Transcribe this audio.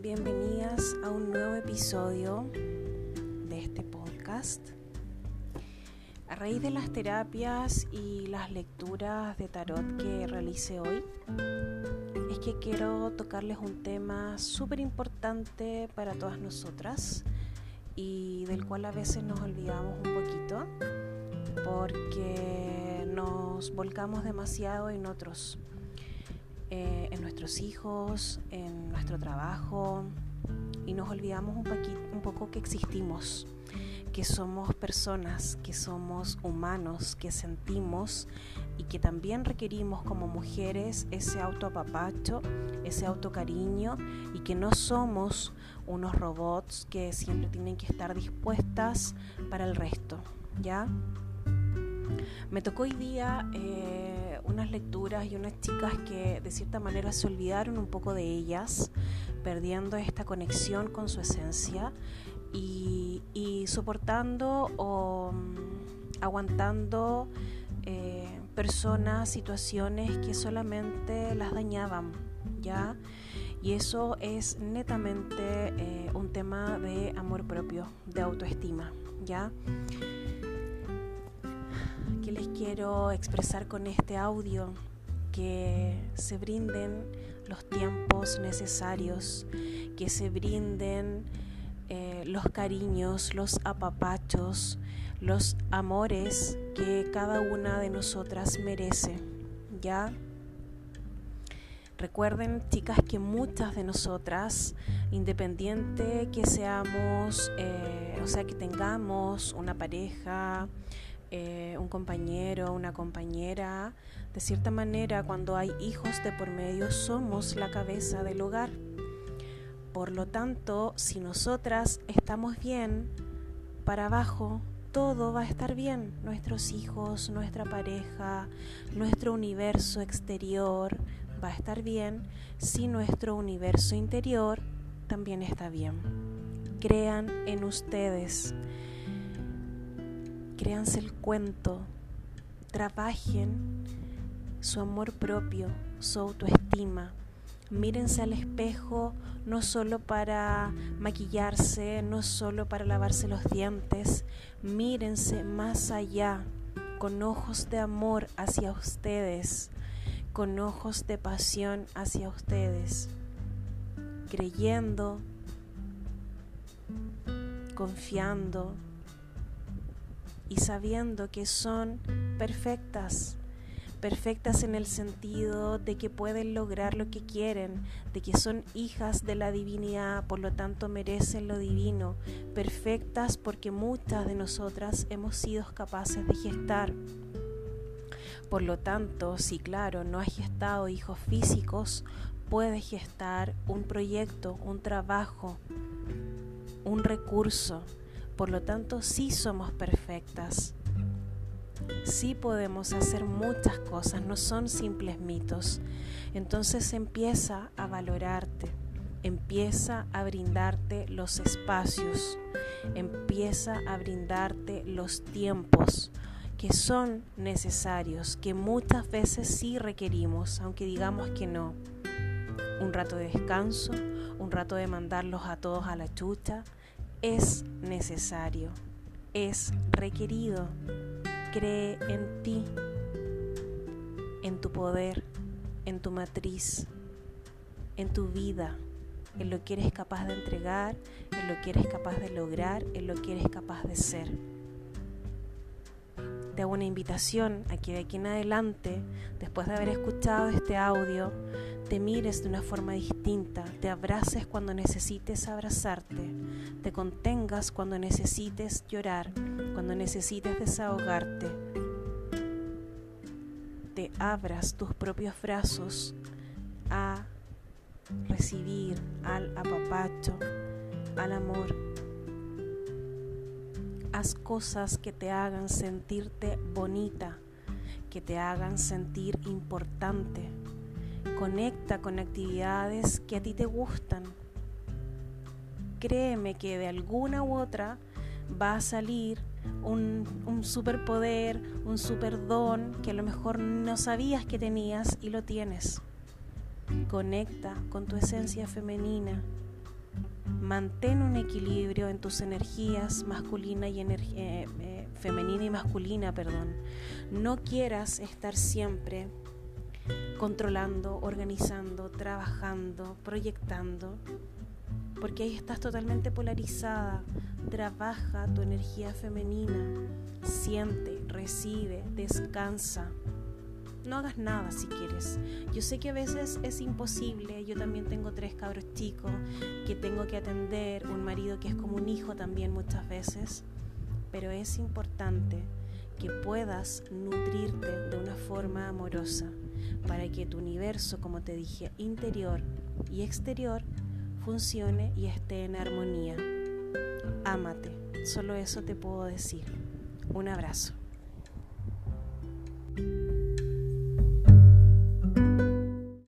bienvenidas, a un nuevo episodio de este podcast. A raíz de las terapias y las lecturas de tarot que realicé hoy, es que quiero tocarles un tema súper importante para todas nosotras y del cual a veces nos olvidamos un poquito porque nos volcamos demasiado en otros eh, en nuestros hijos, en nuestro trabajo y nos olvidamos un, un poco que existimos, que somos personas, que somos humanos, que sentimos y que también requerimos como mujeres ese autoapapacho, ese autocariño y que no somos unos robots que siempre tienen que estar dispuestas para el resto, ¿ya? Me tocó hoy día eh, unas lecturas y unas chicas que de cierta manera se olvidaron un poco de ellas, perdiendo esta conexión con su esencia y, soportando o mm, aguantando eh, personas, situaciones que solamente las dañaban, ¿ya? Y eso es netamente eh, un tema de amor propio, de autoestima, ¿ya? Que les quiero expresar con este audio, que se brinden los tiempos necesarios, que se brinden eh, los cariños, los apapachos, los amores que cada una de nosotras merece. ¿Ya? Recuerden, chicas, que muchas de nosotras, independiente que seamos, eh, o sea, que tengamos una pareja, eh, un compañero, una compañera. De cierta manera, cuando hay hijos de por medio, somos la cabeza del hogar. Por lo tanto, si nosotras estamos bien, para abajo todo va a estar bien. Nuestros hijos, nuestra pareja, nuestro universo exterior va a estar bien si nuestro universo interior también está bien. Crean en ustedes créanse el cuento, trabajen su amor propio, su autoestima. Mírense al espejo no solo para maquillarse, no solo para lavarse los dientes, mírense más allá, con ojos de amor hacia ustedes, con ojos de pasión hacia ustedes, creyendo, confiando, y sabiendo que son perfectas, perfectas en el sentido de que pueden lograr lo que quieren, de que son hijas de la divinidad, por lo tanto merecen lo divino, perfectas porque muchas de nosotras hemos sido capaces de gestar. Por lo tanto, si claro, no has gestado hijos físicos, puedes gestar un proyecto, un trabajo, un recurso, por lo tanto, sí somos perfectas. Sí podemos hacer muchas cosas, no son simples mitos. Entonces empieza a valorarte, empieza a brindarte los espacios, empieza a brindarte los tiempos que son necesarios, que muchas veces sí requerimos, aunque digamos que no. Un rato de descanso, un rato de mandarlos a todos a la chucha, es necesario, es requerido. Cree en ti, en tu poder, en tu matriz, en tu vida, en lo que eres capaz de entregar, en lo que eres capaz de lograr, en lo que eres capaz de ser. Te hago una invitación a que de aquí en adelante, después de haber escuchado este audio, te mires de una forma distinta, te abraces cuando necesites abrazarte, te contengas cuando necesites llorar, cuando necesites desahogarte, te abras tus propios brazos a recibir al apapacho, al amor. Haz cosas que te hagan sentirte bonita, que te hagan sentir importante Conecta con actividades que a ti te gustan. Créeme que de alguna u otra va a salir un, superpoder, un superdón que a lo mejor no sabías que tenías y lo tienes. Conecta con tu esencia femenina, Mantén un equilibrio en tus energías masculina y eh, eh, femenina y masculina, perdón. No quieras estar siempre controlando, organizando, trabajando, proyectando, porque ahí estás totalmente polarizada. Trabaja tu energía femenina, siente, recibe, descansa. No hagas nada si quieres. Yo sé que a veces es imposible. Yo también tengo tres cabros chicos que tengo que atender, un marido que es como un hijo también muchas veces. Pero es importante que puedas nutrirte de una forma amorosa, para que tu universo, como te dije, interior y exterior, funcione y esté en armonía. Ámate, solo eso te puedo decir. Un abrazo.